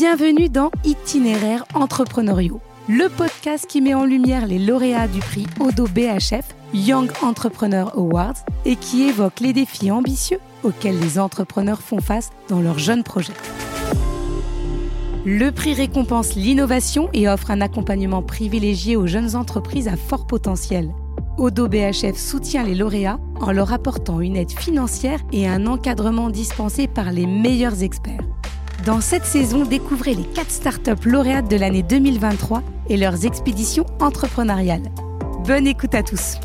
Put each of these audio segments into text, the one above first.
Bienvenue dans Itinéraires entrepreneuriaux, le podcast qui met en lumière les lauréats du prix Odo BHF Young Entrepreneur Awards et qui évoque les défis ambitieux auxquels les entrepreneurs font face dans leurs jeunes projets. Le prix récompense l'innovation et offre un accompagnement privilégié aux jeunes entreprises à fort potentiel. Odo BHF soutient les lauréats en leur apportant une aide financière et un encadrement dispensé par les meilleurs experts. Dans cette saison, découvrez les 4 startups lauréates de l'année 2023 et leurs expéditions entrepreneuriales. Bonne écoute à tous.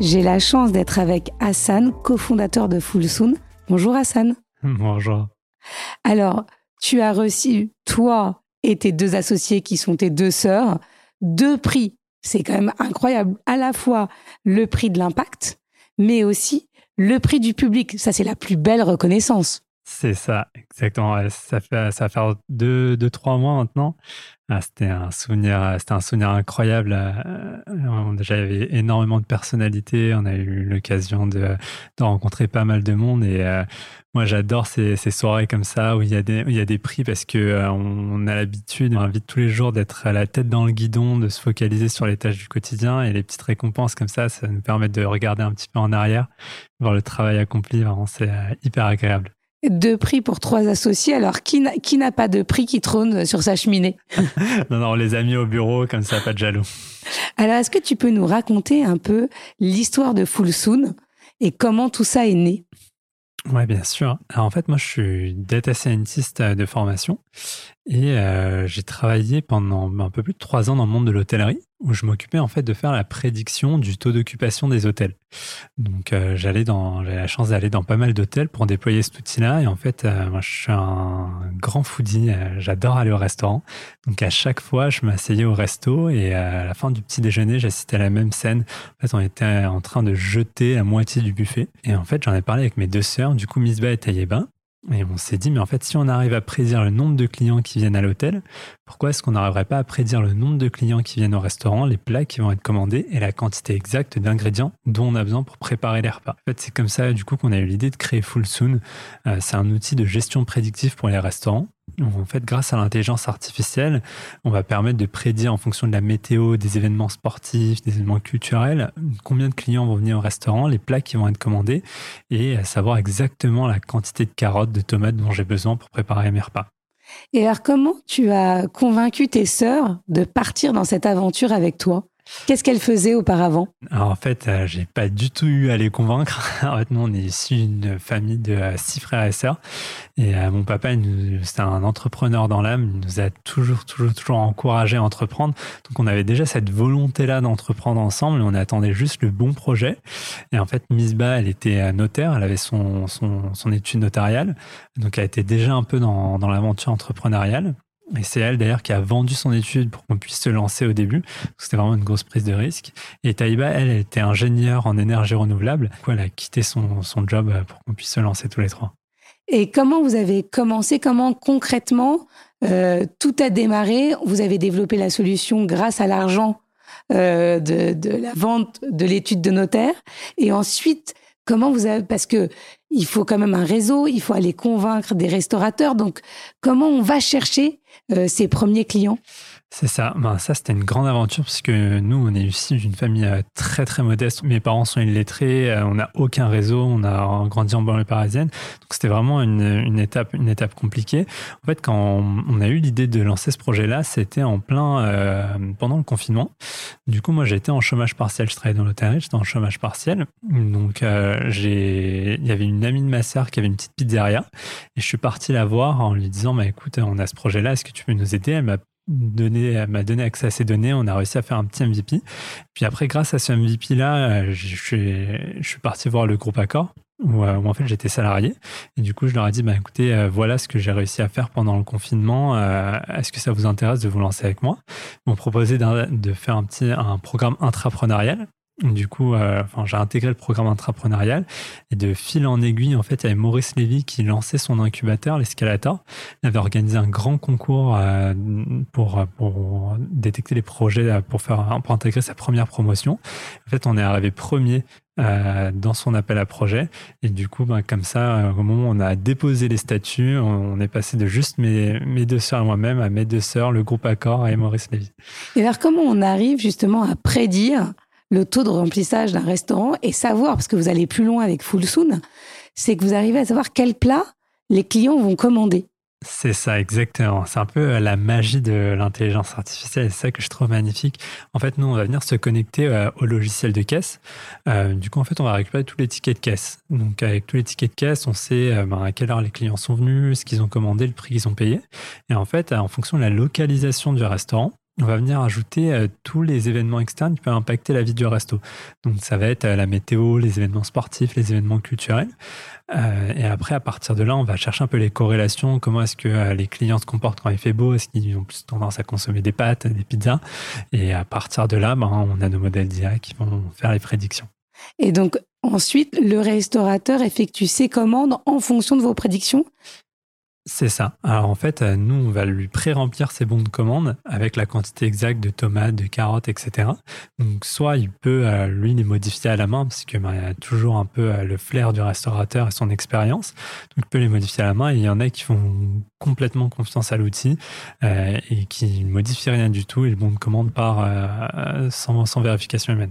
J'ai la chance d'être avec Hassan, cofondateur de Fullsoon. Bonjour Hassan. Bonjour. Alors, tu as reçu, toi et tes deux associés qui sont tes deux sœurs, deux prix. C'est quand même incroyable. À la fois le prix de l'impact, mais aussi le prix du public. Ça, c'est la plus belle reconnaissance. C'est ça, exactement. Ça fait, ça fait deux, deux, trois mois maintenant. Ah, c'était un souvenir, c'était un souvenir incroyable. Euh, déjà, il y avait énormément de personnalités. On a eu l'occasion de, de, rencontrer pas mal de monde. Et euh, moi, j'adore ces, ces, soirées comme ça où il y a des, il y a des prix parce que euh, on, a l'habitude, on invite tous les jours d'être à la tête dans le guidon, de se focaliser sur les tâches du quotidien et les petites récompenses comme ça, ça nous permet de regarder un petit peu en arrière, voir le travail accompli. Vraiment, c'est hyper agréable. Deux prix pour trois associés. Alors, qui n'a pas de prix qui trône sur sa cheminée? Non, non, on les a mis au bureau, comme ça, pas de jaloux. Alors, est-ce que tu peux nous raconter un peu l'histoire de Fullsoon et comment tout ça est né? Ouais, bien sûr. Alors, en fait, moi, je suis data scientist de formation et euh, j'ai travaillé pendant un peu plus de trois ans dans le monde de l'hôtellerie où je m'occupais en fait de faire la prédiction du taux d'occupation des hôtels. Donc euh, j'allais dans, j'avais la chance d'aller dans pas mal d'hôtels pour déployer cet outil-là. Et en fait, euh, moi je suis un grand foodie, j'adore aller au restaurant. Donc à chaque fois, je m'asseyais au resto et à la fin du petit déjeuner, j'assistais à la même scène. En fait, on était en train de jeter la moitié du buffet. Et en fait, j'en ai parlé avec mes deux sœurs, du coup Misba et Tayeba. Et on s'est dit, mais en fait, si on arrive à prédire le nombre de clients qui viennent à l'hôtel, pourquoi est-ce qu'on n'arriverait pas à prédire le nombre de clients qui viennent au restaurant, les plats qui vont être commandés et la quantité exacte d'ingrédients dont on a besoin pour préparer les repas? En fait, c'est comme ça, du coup, qu'on a eu l'idée de créer Fullsoon. Euh, c'est un outil de gestion prédictive pour les restaurants. En fait, grâce à l'intelligence artificielle, on va permettre de prédire en fonction de la météo, des événements sportifs, des événements culturels, combien de clients vont venir au restaurant, les plats qui vont être commandés et savoir exactement la quantité de carottes, de tomates dont j'ai besoin pour préparer mes repas. Et alors, comment tu as convaincu tes sœurs de partir dans cette aventure avec toi? Qu'est-ce qu'elle faisait auparavant? En fait, euh, j'ai pas du tout eu à les convaincre. en nous, on est issu d'une famille de euh, six frères et sœurs. Et euh, mon papa, c'est un entrepreneur dans l'âme. Il nous a toujours, toujours, toujours encouragé à entreprendre. Donc on avait déjà cette volonté-là d'entreprendre ensemble. Et on attendait juste le bon projet. Et en fait, Misba, elle était notaire. Elle avait son, son, son étude notariale. Donc elle était déjà un peu dans, dans l'aventure entrepreneuriale. Et c'est elle d'ailleurs qui a vendu son étude pour qu'on puisse se lancer au début. C'était vraiment une grosse prise de risque. Et Taïba, elle, était ingénieure en énergie renouvelable. elle a quitté son, son job pour qu'on puisse se lancer tous les trois. Et comment vous avez commencé? Comment concrètement euh, tout a démarré? Vous avez développé la solution grâce à l'argent euh, de, de, la vente de l'étude de notaire. Et ensuite, comment vous avez Parce que il faut quand même un réseau, il faut aller convaincre des restaurateurs. Donc, comment on va chercher euh, ses premiers clients? C'est ça. Ben, ça, c'était une grande aventure parce que nous, on est issus d'une famille euh, très, très modeste. Mes parents sont illettrés, euh, on n'a aucun réseau, on a grandi en banlieue parisienne. Donc, c'était vraiment une, étape, une étape compliquée. En fait, quand on, a eu l'idée de lancer ce projet-là, c'était en plein, euh, pendant le confinement. Du coup, moi, j'étais en chômage partiel. Je travaillais dans l'hôtellerie, j'étais en chômage partiel. Donc, il y avait une amie de ma sœur qui avait une petite pizzeria et je suis parti la voir en lui disant, bah, écoute, on a ce projet-là, est-ce que tu peux nous aider? Elle m'a donné, m'a donné accès à ces données. On a réussi à faire un petit MVP. Puis après, grâce à ce MVP-là, je suis, je suis parti voir le groupe Accor. Où, euh, en fait j'étais salarié et du coup je leur ai dit bah écoutez euh, voilà ce que j'ai réussi à faire pendant le confinement euh, est-ce que ça vous intéresse de vous lancer avec moi? Ils m'ont proposé de faire un petit un programme intrapreneurial Du coup, euh, enfin, j'ai intégré le programme intrapreneurial et de fil en aiguille, en fait, il y avait Maurice Lévy qui lançait son incubateur, l'Escalator. Il avait organisé un grand concours euh, pour, pour détecter les projets, euh, pour, faire, pour intégrer sa première promotion. En fait, on est arrivé premier euh, dans son appel à projet. Et du coup, ben, comme ça, euh, au moment où on a déposé les statuts, on, est passé de juste mes, deux sœurs et moi-même à mes deux sœurs, le groupe Accord et Maurice Lévy. Et alors, comment on arrive justement à prédire le taux de remplissage d'un restaurant et savoir, parce que vous allez plus loin avec Full Soon, c'est que vous arrivez à savoir quel plat les clients vont commander. C'est ça, exactement. C'est un peu euh, la magie de l'intelligence artificielle. C'est ça que je trouve magnifique. En fait, nous, on va venir se connecter euh, au logiciel de caisse. Euh, du coup, en fait, on va récupérer tous les tickets de caisse. Donc, avec tous les tickets de caisse, on sait ben, à quelle heure les clients sont venus, ce qu'ils ont commandé, le prix qu'ils ont payé. Et en fait, en fonction de la localisation du restaurant, on va venir ajouter euh, tous les événements externes qui peuvent impacter la vie du resto. Donc ça va être euh, la météo, les événements sportifs, les événements culturels. Euh, et après, à partir de là, on va chercher un peu les corrélations. Comment est-ce que les clients se comportent quand il fait beau? Est-ce qu'ils ont plus tendance à consommer des pâtes, des pizzas? Et à partir de là, ben, on a nos modèles d'IA qui vont faire les prédictions. Et donc ensuite, le restaurateur effectue ses commandes en fonction de vos prédictions? C'est ça. Alors en fait, euh, nous, on va lui pré-remplir ses bons de commande avec la quantité exacte de tomates, de carottes, etc. Donc soit il peut, euh, lui, les modifier à la main, parce que ben, il a toujours un peu euh, le flair du restaurateur et son expérience. Donc il peut les modifier à la main. Et il y en a qui font complètement confiance à l'outil et qui ne modifient rien du tout et le bon de commande part sans, sans vérification humaine.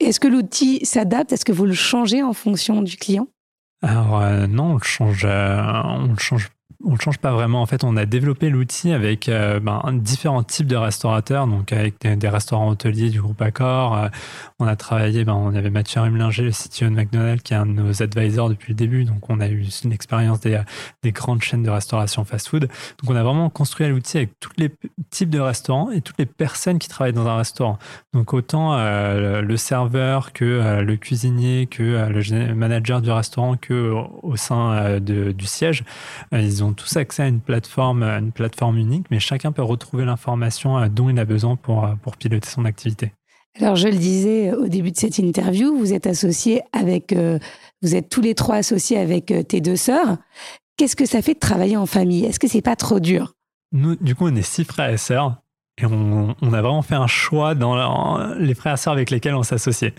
Est-ce que l'outil s'adapte? Est-ce que vous le changez en fonction du client? Alors non, on le change, on le change on ne change pas vraiment. En fait, on a développé l'outil avec euh, ben, différents types de restaurateurs, donc avec des, restaurants hôteliers du groupe Accor. Euh, on a travaillé, ben, on avait Mathieu Rumlinger, le CTO de McDonald's, qui est un de nos advisors depuis le début. Donc, on a eu une expérience des, des grandes chaînes de restauration fast-food. Donc, on a vraiment construit l'outil avec tous les types de restaurants et toutes les personnes qui travaillent dans un restaurant. Donc, autant euh, le serveur que le cuisinier, que le manager du restaurant, que au sein de, du siège, ils ont tous accès à une plateforme, une plateforme unique, mais chacun peut retrouver l'information euh, dont il a besoin pour, euh, pour piloter son activité. Alors, je le disais au début de cette interview, vous êtes associé avec, euh, vous êtes tous les trois associés avec tes deux sœurs. Qu'est-ce que ça fait de travailler en famille? Est-ce que c'est pas trop dur? Nous, du coup, on est six frères et sœurs. Et on, on, a vraiment fait un choix dans les frères et sœurs avec lesquels on s'associait.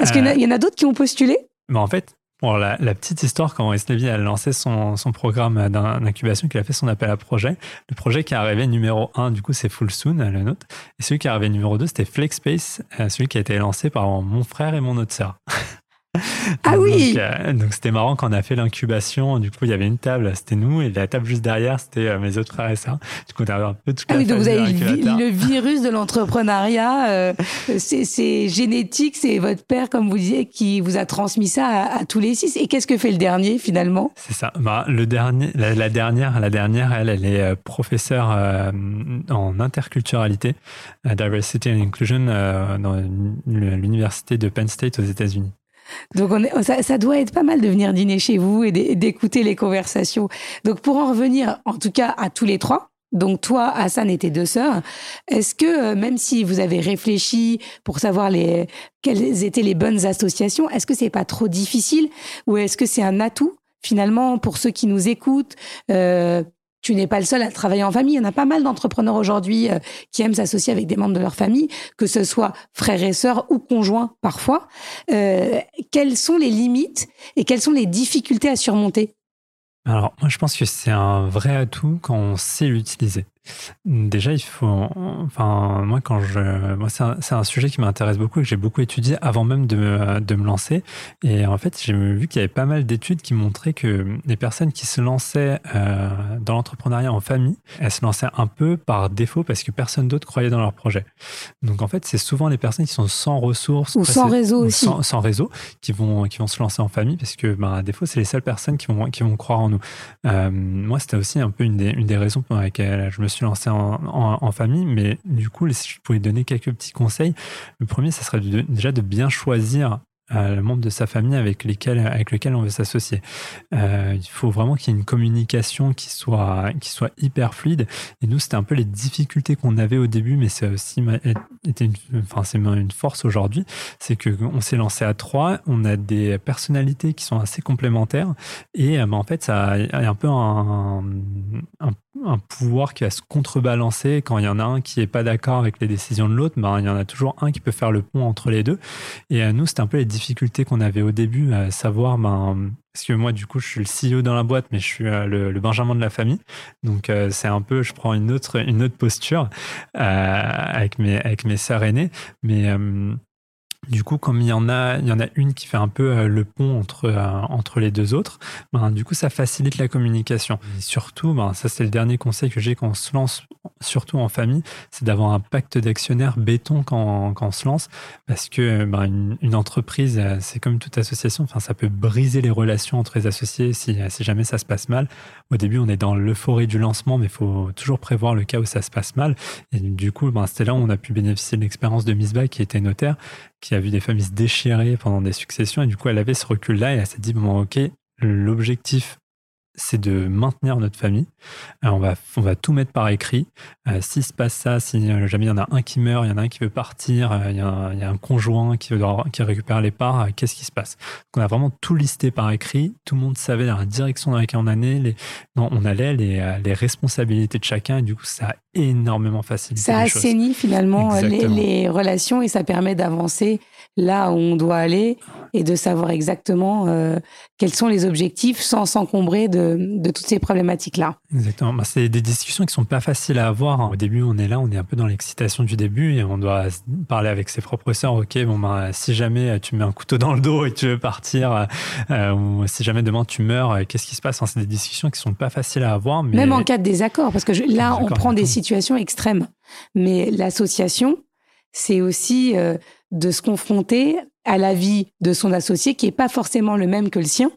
Est-ce qu'il y en a, d'autres qui ont postulé? mais En fait, La, petite histoire, quand Wesley a lancé son, programme d'incubation, qu'il a fait son appel à projet, le projet qui est arrivé numéro 1, du coup, c'est Full Soon, le nôtre. Et celui qui est arrivé numéro 2, c'était FlexSpace, euh, celui qui a été lancé par mon frère et mon autre sœur. Ah oui euh, Donc c'était marrant quand on a fait l'incubation. Du coup, il y avait une table, c'était nous, et la table juste derrière, c'était euh, mes autres frères et sœurs. Du coup, on avait un peu tout ah oui, donc vous avez le, virus de l'entrepreneuriat. Euh, c'est génétique, c'est votre père, comme vous disiez, qui vous a transmis ça à, tous les six. Et qu'est-ce que fait le dernier finalement? C'est ça. Bah, le dernier, la, dernière, la dernière, elle, elle est professeure en interculturalité, diversity and inclusion dans l'université de Penn State aux États-Unis. Donc on ça, doit être pas mal de venir dîner chez vous et d'écouter les conversations. Donc pour en revenir, en tout cas à tous les trois, donc toi, Hassan et tes deux sœurs, est-ce que euh, même si vous avez réfléchi pour savoir les, quelles étaient les bonnes associations, est-ce que c'est pas trop difficile ou est-ce que c'est un atout finalement pour ceux qui nous écoutent euh, tu n'es pas le seul à travailler en famille. Il y en a pas mal d'entrepreneurs aujourd'hui euh, qui aiment s'associer avec des membres de leur famille, que ce soit frères et sœurs ou conjoints parfois. Euh, quelles sont les limites et quelles sont les difficultés à surmonter? Alors, moi, je pense que c'est un vrai atout quand on sait l'utiliser. Déjà, il faut. Enfin, moi, quand je. Moi, c'est un, sujet qui m'intéresse beaucoup et que j'ai beaucoup étudié avant même de me, de me lancer. Et en fait, j'ai vu qu'il y avait pas mal d'études qui montraient que les personnes qui se lançaient euh, dans l'entrepreneuriat en famille, elles se lançaient un peu par défaut parce que personne d'autre croyait dans leur projet. Donc, en fait, c'est souvent les personnes qui sont sans ressources. Ou sans réseau aussi. Sans, réseau, qui vont, qui vont se lancer en famille parce que, ben, à défaut, c'est les seules personnes qui vont, qui vont croire en nous. Euh, moi, c'était aussi un peu une des, une des raisons pour lesquelles je me suis lancé en, famille, mais du coup, si je pouvais donner quelques petits conseils, le premier, ça serait déjà de bien choisir le membre de sa famille avec lesquels avec lequel on veut s'associer. il faut vraiment qu'il y ait une communication qui soit qui soit hyper fluide. Et nous, c'était un peu les difficultés qu'on avait au début, mais c'est aussi été une, enfin c'est une force aujourd'hui, c'est que on s'est lancé à trois, on a des personnalités qui sont assez complémentaires et ben, en fait ça a un peu un, un pouvoir qui va se contrebalancer quand il y en a un qui est pas d'accord avec les décisions de l'autre, ben, il y en a toujours un qui peut faire le pont entre les deux. Et à nous, c'était un peu les difficultés qu'on avait au début, à savoir, ben, parce que moi, du coup, je suis le CEO dans la boîte, mais je suis euh, le, Benjamin de la famille. Donc, euh, c'est un peu, je prends une autre, une autre posture euh, avec mes, avec mes sœurs aînées. Mais du coup, comme il y en a, il y en a une qui fait un peu euh, le pont entre euh, entre les deux autres, ben, du coup, ça facilite la communication. Et surtout, ben, ça c'est le dernier conseil que j'ai quand on se lance, surtout en famille, c'est d'avoir un pacte d'actionnaires béton quand, quand on se lance, parce que ben, une, entreprise, euh, c'est comme toute association, enfin, ça peut briser les relations entre les associés si, si jamais ça se passe mal. Au début, on est dans l'euphorie du lancement, mais il faut toujours prévoir le cas où ça se passe mal. Et du coup, ben, c'était là où on a pu bénéficier de l'expérience de Misbah qui était notaire qui a vu des familles se déchirer pendant des successions. Et du coup, elle avait ce recul-là et elle s'est dit, bon, ok, l'objectif c'est de maintenir notre famille. Euh, on, va, on va tout mettre par écrit. Euh, s'il se passe ça, si euh, jamais il y en a un qui meurt, il y en a un qui veut partir, il y, a un, conjoint qui, veut, qui récupère les parts, qu'est-ce qui se passe? On a vraiment tout listé par écrit. Tout le monde savait la direction dans laquelle on allait, les, on allait, les, les, responsabilités de chacun. Et du coup, ça a énormément facilité. Ça assainit finalement les, les, relations et ça permet d'avancer là où on doit aller et de savoir exactement euh, quels sont les objectifs sans s'encombrer de, de, toutes ces problématiques-là. Exactement. Bah, c'est des discussions qui sont pas faciles à avoir. Au début, on est là, on est un peu dans l'excitation du début et on doit parler avec ses propres sœurs. Ok, bon, bah, si jamais tu mets un couteau dans le dos et tu veux partir, euh, ou si jamais demain tu meurs, euh, qu'est-ce qui se passe? C'est des discussions qui sont pas faciles à avoir. Mais... Même en cas de désaccord, parce que là, on prend des situations extrêmes. Mais l'association, c'est aussi de se confronter à la vie de son associé qui n'est pas forcément le même que le sien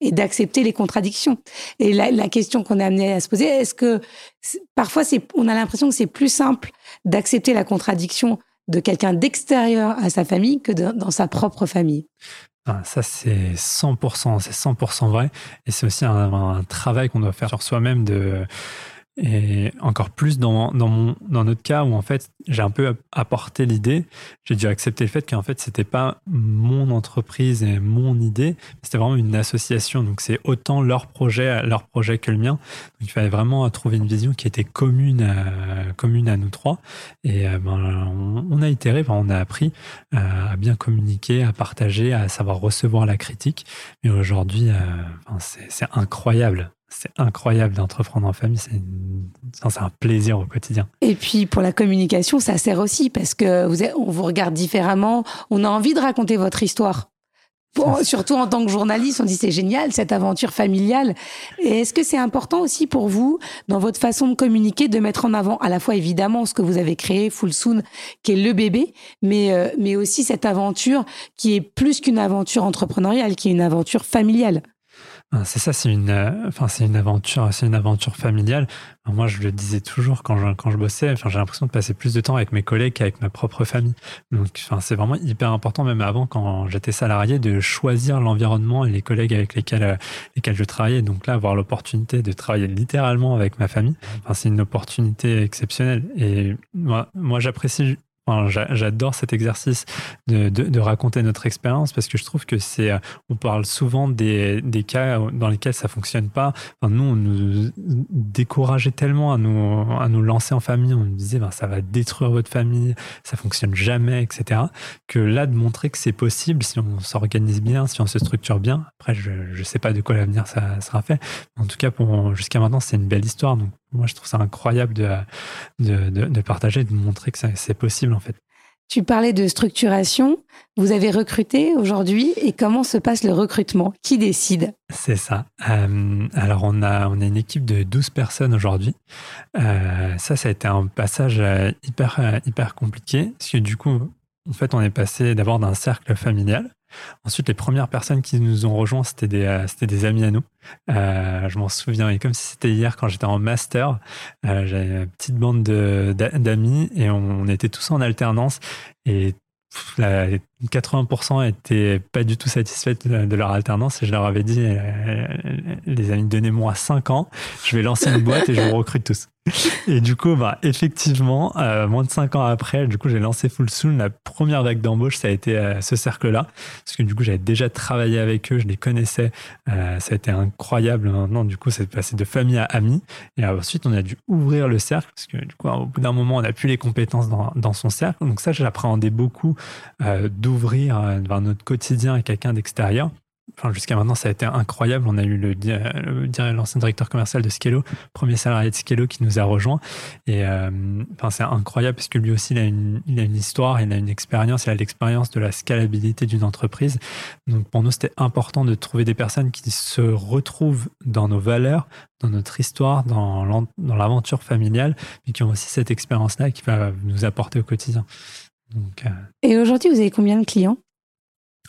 et d'accepter les contradictions. Et la, question qu'on est amené à se poser, est-ce que parfois c'est, on a l'impression que c'est plus simple d'accepter la contradiction de quelqu'un d'extérieur à sa famille que dans sa propre famille? Ah, ça, c'est 100%, c'est 100% vrai. Et c'est aussi un travail qu'on doit faire sur soi-même de, et encore plus dans, dans, mon, dans notre cas où en fait j'ai un peu apporté l'idée, j'ai dû accepter le fait qu'en fait c'était pas mon entreprise et mon idée, c'était vraiment une association. Donc c'est autant leur projet, leur projet que le mien. Donc il fallait vraiment trouver une vision qui était commune à, commune à nous trois. Et euh, ben, on, a itéré, on a appris euh, à bien communiquer, à partager, à savoir recevoir la critique. Mais aujourd'hui, euh, c'est incroyable c'est incroyable d'entreprendre en famille. C'est un plaisir au quotidien. Et puis pour la communication, ça sert aussi parce que vous on vous regarde différemment. On a envie de raconter votre histoire. surtout en tant que journaliste, on dit c'est génial cette aventure familiale. Et est-ce que c'est important aussi pour vous, dans votre façon de communiquer, de mettre en avant à la fois évidemment ce que vous avez créé, Full Soon, qui est le bébé, mais, euh, mais aussi cette aventure qui est plus qu'une aventure entrepreneuriale, qui est une aventure familiale? C'est ça, c'est une, euh, enfin, c'est une aventure, c'est une aventure familiale. Moi, je le disais toujours quand je, quand je bossais. Enfin, j'ai l'impression de passer plus de temps avec mes collègues qu'avec ma propre famille. Donc, enfin, c'est vraiment hyper important, même avant, quand j'étais salarié, de choisir l'environnement et les collègues avec lesquels, euh, lesquels je travaillais. Donc là, avoir l'opportunité de travailler littéralement avec ma famille, enfin, c'est une opportunité exceptionnelle. Et moi, moi j'apprécie J'adore cet exercice de, raconter notre expérience parce que je trouve que c'est. Euh, on parle souvent des, cas dans lesquels ça fonctionne pas. nous, on nous décourageait tellement à nous, à nous lancer en famille. On nous disait, ben, ça va détruire votre famille, ça fonctionne jamais, etc. Que là, de montrer que c'est possible si on s'organise bien, si on se structure bien. Après, je ne sais pas de quoi l'avenir ça sera fait. En tout cas, jusqu'à maintenant, c'est une belle histoire. Donc, moi, je trouve ça incroyable de, de, de, partager, de montrer que c'est possible en fait. Tu parlais de structuration. Vous avez recruté aujourd'hui et comment se passe le recrutement? Qui décide? C'est ça. Euh, alors, on a, on a une équipe de 12 personnes aujourd'hui. Euh, ça, ça a été un passage euh, hyper, hyper compliqué parce que du coup, en fait, on est passé d'abord d'un cercle familial Ensuite, les premières personnes qui nous ont rejoints, c'était des, euh, amis à nous. Euh, je m'en souviens, et comme si c'était hier quand j'étais en master, euh, j'avais une petite bande d'amis et on, était tous en alternance. Et 80% étaient pas du tout satisfaits de, leur alternance et je leur avais dit, les amis, donnez-moi 5 ans, je vais lancer une boîte et je vous recrute tous. Et du coup, bah, effectivement, euh, moins de 5 ans après, du coup, j'ai lancé Full Soon. La première vague d'embauche, ça a été euh, ce cercle-là. Parce que du coup, j'avais déjà travaillé avec eux, je les connaissais. ça a été incroyable. Maintenant, du coup, c'est passé de famille à amis. Et ensuite, on a dû ouvrir le cercle parce que du coup, au bout d'un moment, on n'a plus les compétences dans, son cercle. Donc ça, j'appréhendais beaucoup d'ouvrir euh, notre quotidien à quelqu'un d'extérieur. Enfin, jusqu'à maintenant, ça a été incroyable. On a eu le, l'ancien directeur commercial de Skello, premier salarié de Skello qui nous a rejoint. Et euh, enfin, c'est incroyable parce que lui aussi, il a, une, il a une histoire, il a une expérience, il a l'expérience de la scalabilité d'une entreprise. Donc, pour nous, c'était important de trouver des personnes qui se retrouvent dans nos valeurs, dans notre histoire, dans, l'aventure familiale, mais qui ont aussi cette expérience-là qui va nous apporter au quotidien. Euh, Et aujourd'hui, vous avez combien de clients?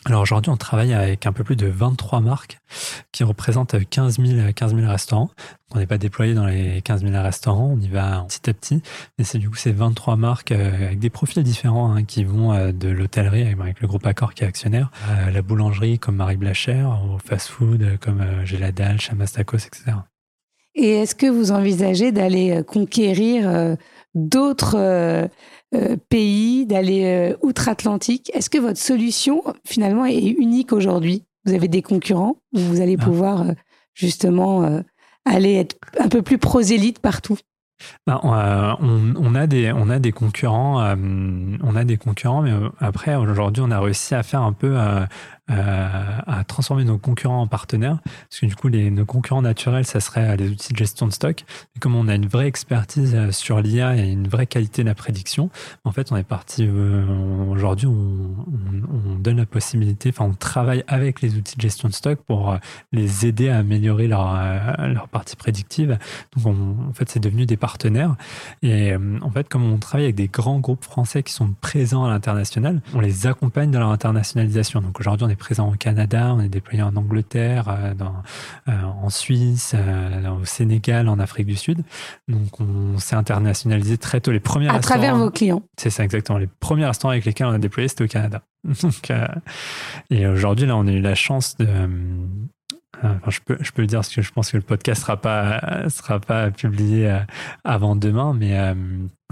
Alors aujourd'hui, on travaille avec un peu plus de 23 marques qui représentent 15 000, 15 000 restaurants. On n'est pas déployé dans les 15 000 restaurants, on y va petit à petit. Mais c'est du coup ces 23 marques euh, avec des profils différents hein, qui vont euh, de l'hôtellerie avec le groupe Accor qui est actionnaire, à la boulangerie comme Marie Blachère, au fast-food comme Géladal, Chamas Tacos, etc. Et est-ce que vous envisagez d'aller conquérir d'autres euh, pays, d'aller euh, outre-Atlantique. Est-ce que votre solution, finalement, est unique aujourd'hui? Vous avez des concurrents ou vous allez ah. pouvoir euh, justement aller être un peu plus prosélyte partout? Bah, on, a des, on a des concurrents, on a des concurrents, mais après aujourd'hui on a réussi à faire un peu euh, à transformer nos concurrents en partenaires. Parce que du coup, nos concurrents naturels, ça serait les outils de gestion de stock. Et comme on a une vraie expertise euh, sur l'IA et une vraie qualité de la prédiction, en fait, on est parti. Euh, aujourd'hui, on, on, donne la possibilité, enfin, on travaille avec les outils de gestion de stock pour les aider à améliorer leur, leur partie prédictive. Donc, en fait, c'est devenu des partenaires. Et en fait, comme on travaille avec des grands groupes français qui sont présents à l'international, on les accompagne dans leur internationalisation. Donc, aujourd'hui, on est présent au Canada, on est déployé en Angleterre, euh, euh, en Suisse, euh, au Sénégal, en Afrique du Sud. Donc on s'est internationalisé très tôt. Les premiers à travers vos clients. C'est ça exactement. Les premiers restaurants avec lesquels on a déployé, c'était au Canada. Donc, et aujourd'hui, là, on a eu la chance de Enfin, je, peux, je peux le dire parce que je pense que le podcast sera pas sera pas publié avant demain, mais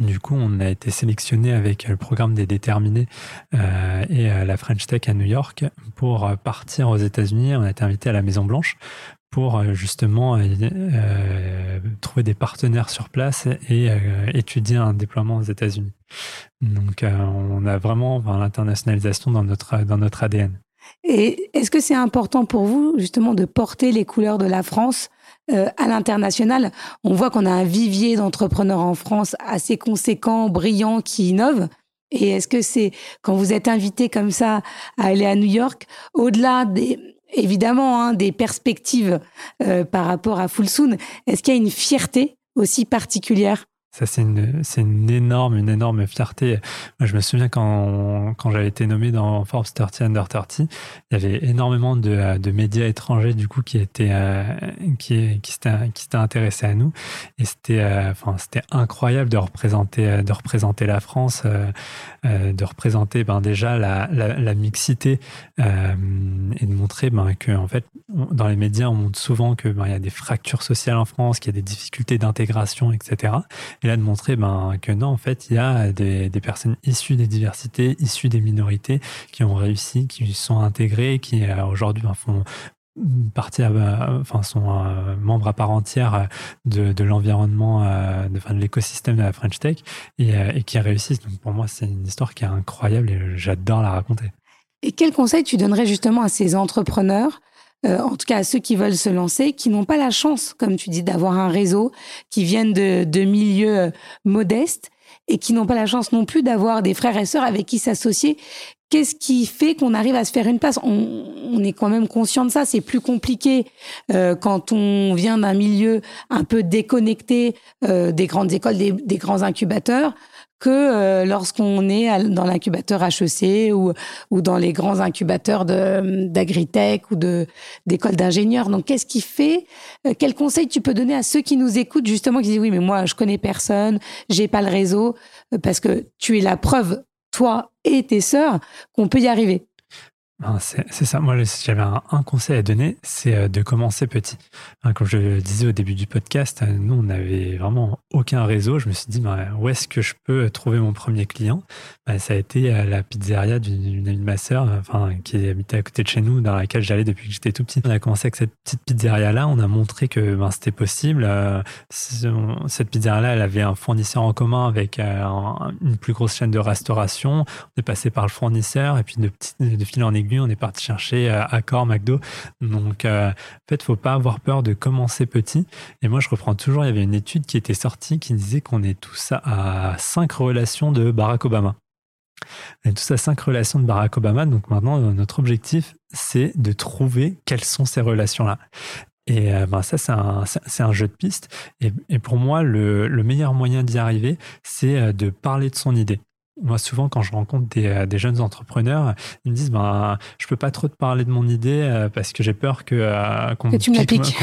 du coup, on a été sélectionné avec le programme des déterminés euh, et la French Tech à New York pour partir aux États-Unis. On a été invité à la Maison Blanche pour euh, justement euh, trouver des partenaires sur place et étudier un déploiement aux États-Unis. Donc, on a vraiment l'internationalisation dans notre dans notre ADN. Et est-ce que c'est important pour vous justement de porter les couleurs de la France euh, à l'international? On voit qu'on a un vivier d'entrepreneurs en France assez conséquent, brillant, qui innove. Et est-ce que c'est quand vous êtes invité comme ça à aller à New York, au-delà des évidemment hein, des perspectives euh, par rapport à Full Soon, est-ce qu'il y a une fierté aussi particulière? Ça, c'est une, c'est une énorme, une énorme fierté. Moi, je me souviens quand, quand j'avais été nommé dans Forbes 30 Under 30, il y avait énormément de, de médias étrangers, du coup, qui étaient, euh, qui, qui s'étaient, qui intéressés à nous. Et c'était, euh, enfin, c'était incroyable de représenter, de représenter la France, euh, de représenter, ben, déjà la, la, la mixité, et de montrer, ben, que, en fait, dans les médias, on montre souvent que, ben, y a des fractures sociales en France, qu'il y a des difficultés d'intégration, etc. Et là, de montrer ben, que non, en fait, il y a des, personnes issues des diversités, issues des minorités, qui ont réussi, qui sont intégrées, qui euh, aujourd'hui ben, font partie, euh, enfin, sont euh, membres à part entière de, l'environnement, de, de l'écosystème de la French Tech et, et qui réussissent. Donc pour moi, c'est une histoire qui est incroyable et j'adore la raconter. Et quel conseil tu donnerais justement à ces entrepreneurs euh, en tout cas à ceux qui veulent se lancer, qui n'ont pas la chance, comme tu dis, d'avoir un réseau, qui viennent de, de milieux euh, modestes et qui n'ont pas la chance non plus d'avoir des frères et sœurs avec qui s'associer. Qu'est-ce qui fait qu'on arrive à se faire une place? On, on, est quand même conscient de ça. C'est plus compliqué euh, quand on vient d'un milieu un peu déconnecté euh, des grandes écoles, des, des grands incubateurs que euh, lorsqu'on est dans l'incubateur HEC ou, ou dans les grands incubateurs d'agritech ou d'écoles d'ingénieurs. Donc, qu'est-ce qui fait euh, Quel conseil tu peux donner à ceux qui nous écoutent justement qui disent oui, mais moi je connais personne, j'ai pas le réseau, euh, parce que tu es la preuve toi et tes sœurs qu'on peut y arriver? C'est ça. Moi, j'avais un, conseil à donner, c'est euh, de commencer petit. comme je le disais au début du podcast, euh, nous, on n'avait vraiment aucun réseau. Je me suis dit, bah, où est-ce que je peux trouver mon premier client? Bah, Ça a été euh, la pizzeria d'une amie de ma sœur, enfin, qui habitait à côté de chez nous, dans laquelle j'allais depuis que j'étais tout petit. On a commencé avec cette petite pizzeria-là. On a montré que ben, c'était possible. Cette pizzeria-là, elle avait un fournisseur en commun avec une plus grosse chaîne de restauration. On est passé par le fournisseur et puis de, de fil en aiguille on est parti chercher euh, Accor, McDo. Donc, euh, en fait, faut pas avoir peur de commencer petit. Et moi, je reprends toujours, il y avait une étude qui était sortie qui disait qu'on est tous à cinq relations de Barack Obama. On est tous à cinq relations de Barack Obama. Donc maintenant, notre objectif, c'est de trouver quelles sont ces relations-là. Et euh, ben ça, c'est un, jeu de piste. Et, pour moi, le meilleur moyen d'y arriver, c'est de parler de son idée moi, souvent, quand je rencontre des, euh, des, jeunes entrepreneurs, ils me disent ben, Je peux pas trop te parler de mon idée euh, parce que j'ai peur que, euh, qu'on, tu me pique,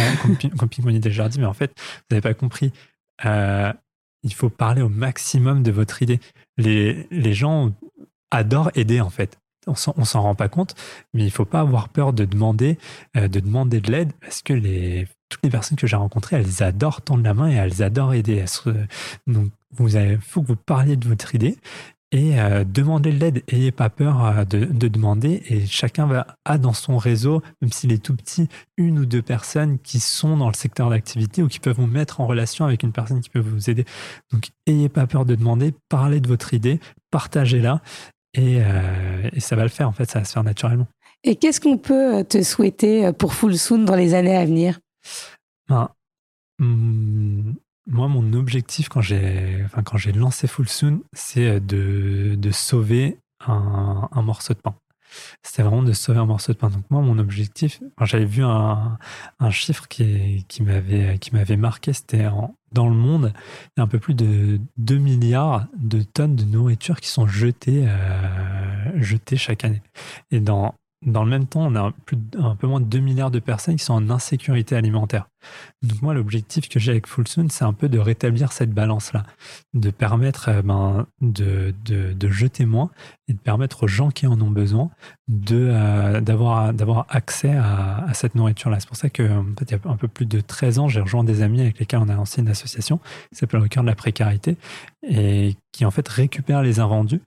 qu'on, pique mon idée. Je leur dis Mais en fait, vous n'avez pas compris. il faut parler au maximum de votre idée. Les, les gens adorent aider, en fait. On s'en, s'en rend pas compte, mais il faut pas avoir peur de demander, de demander de l'aide parce que les, toutes les personnes que j'ai rencontrées, elles adorent tendre la main et elles adorent aider. donc, vous avez, faut que vous parliez de votre idée et euh, demandez de l'aide. Ayez pas peur euh, de, demander et chacun va, a dans son réseau, même s'il est tout petit, une ou deux personnes qui sont dans le secteur d'activité ou qui peuvent vous mettre en relation avec une personne qui peut vous aider. Donc, ayez pas peur de demander, parlez de votre idée, partagez-la et, euh, et ça va le faire. En fait, ça va se faire naturellement. Et qu'est-ce qu'on peut te souhaiter pour Full Soon dans les années à venir? Ben, hmm, moi, mon objectif quand j'ai enfin, quand j'ai lancé Full Soon, c'est de, de sauver un, un, morceau de pain. C'était vraiment de sauver un morceau de pain. Donc moi, mon objectif, j'avais vu un, un, chiffre qui, qui m'avait qui m'avait marqué, c'était dans le monde, il y a un peu plus de 2 milliards de tonnes de nourriture qui sont jetées, euh, jetées chaque année. Et dans dans le même temps, on a un peu moins de 2 milliards de personnes qui sont en insécurité alimentaire. Donc moi, l'objectif que j'ai avec Fullsoon, c'est un peu de rétablir cette balance-là, de permettre euh, ben, de, de, jeter moins et de permettre aux gens qui en ont besoin de euh, d'avoir d'avoir accès à, cette nourriture-là. C'est pour ça que il y a un peu plus de 13 ans, j'ai rejoint des amis avec lesquels on a lancé une association qui s'appelle Au cœur de la précarité et qui en fait récupère les invendus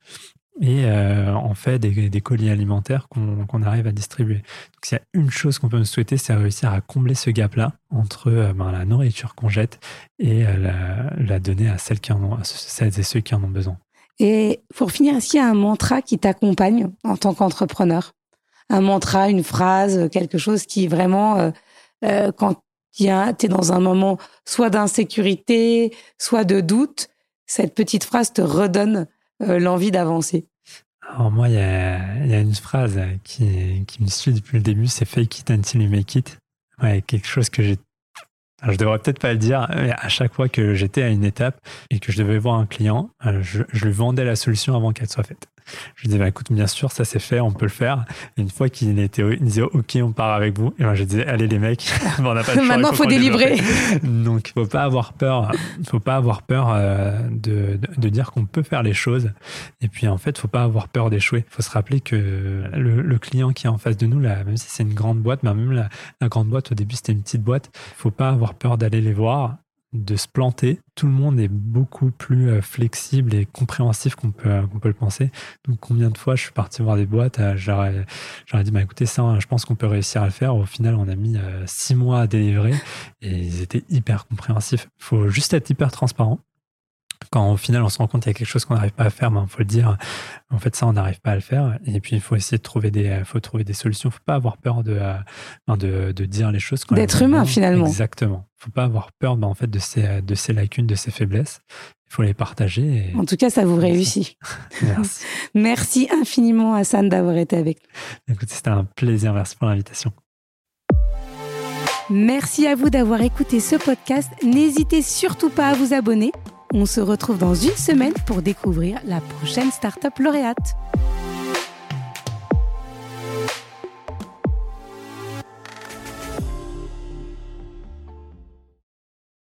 et euh, on fait des, colis alimentaires qu'on arrive à distribuer. Donc s'il y a une chose qu'on peut me souhaiter, c'est réussir à combler ce gap-là entre euh, ben, la nourriture qu'on jette et euh, la, donner à celles, qui en ont, celles et ceux qui en ont besoin. Et pour finir, est-ce qu'il y a un mantra qui t'accompagne en tant qu'entrepreneur? Un mantra, une phrase, quelque chose qui vraiment, quand tu es dans un moment soit d'insécurité, soit de doute, cette petite phrase te redonne euh, l'envie d'avancer Alors moi, il y a, une phrase qui, qui, me suit depuis le début, c'est fake it until you make it. Ouais, quelque chose que j'ai je devrais peut-être pas le dire, mais à chaque fois que j'étais à une étape et que je devais voir un client, euh, je, je lui vendais la solution avant qu'elle soit faite. Je lui disais, bah, écoute, bien sûr, ça c'est fait, on peut le faire. une fois qu'il était, il disait, OK, on part avec vous. Et moi, je disais, allez les mecs, on n'a pas choix, Maintenant, il faut, délivrer. Donc, il faut pas avoir peur, faut pas avoir peur euh, de, de, dire qu'on peut faire les choses. Et puis, en fait, faut pas avoir peur d'échouer. Il faut se rappeler que le, client qui est en face de nous, là, même si c'est une grande boîte, mais même la, la grande boîte, au début, c'était une petite boîte, faut pas avoir peur d'aller les voir de se planter. Tout le monde est beaucoup plus euh, flexible et compréhensif qu'on peut, euh, peut le penser. Donc, combien de fois je suis parti voir des boîtes, euh, j'aurais, dit, bah, écoutez, ça, je pense qu'on peut réussir à le faire. Au final, on a mis six mois à délivrer et ils étaient hyper compréhensifs. Il faut juste être hyper transparent quand au final on se rend compte qu'il y a quelque chose qu'on n'arrive pas à faire, il ben, faut le dire. En fait, ça, on n'arrive pas à le faire. Et puis, il faut essayer de trouver des, faut trouver des solutions. Il ne faut pas avoir peur de, ben, de, de, dire les choses. D'être humain, finalement. Exactement. Il ne faut pas avoir peur ben, en fait, de, ces, de ces lacunes, de ces faiblesses. Il faut les partager. En tout cas, ça vous réussit. Merci. Merci infiniment, Hassan, d'avoir été avec nous. Écoute, c'était un plaisir. Merci pour l'invitation. Merci à vous d'avoir écouté ce podcast. N'hésitez surtout pas à vous abonner on se retrouve dans une semaine pour découvrir la prochaine startup lauréate.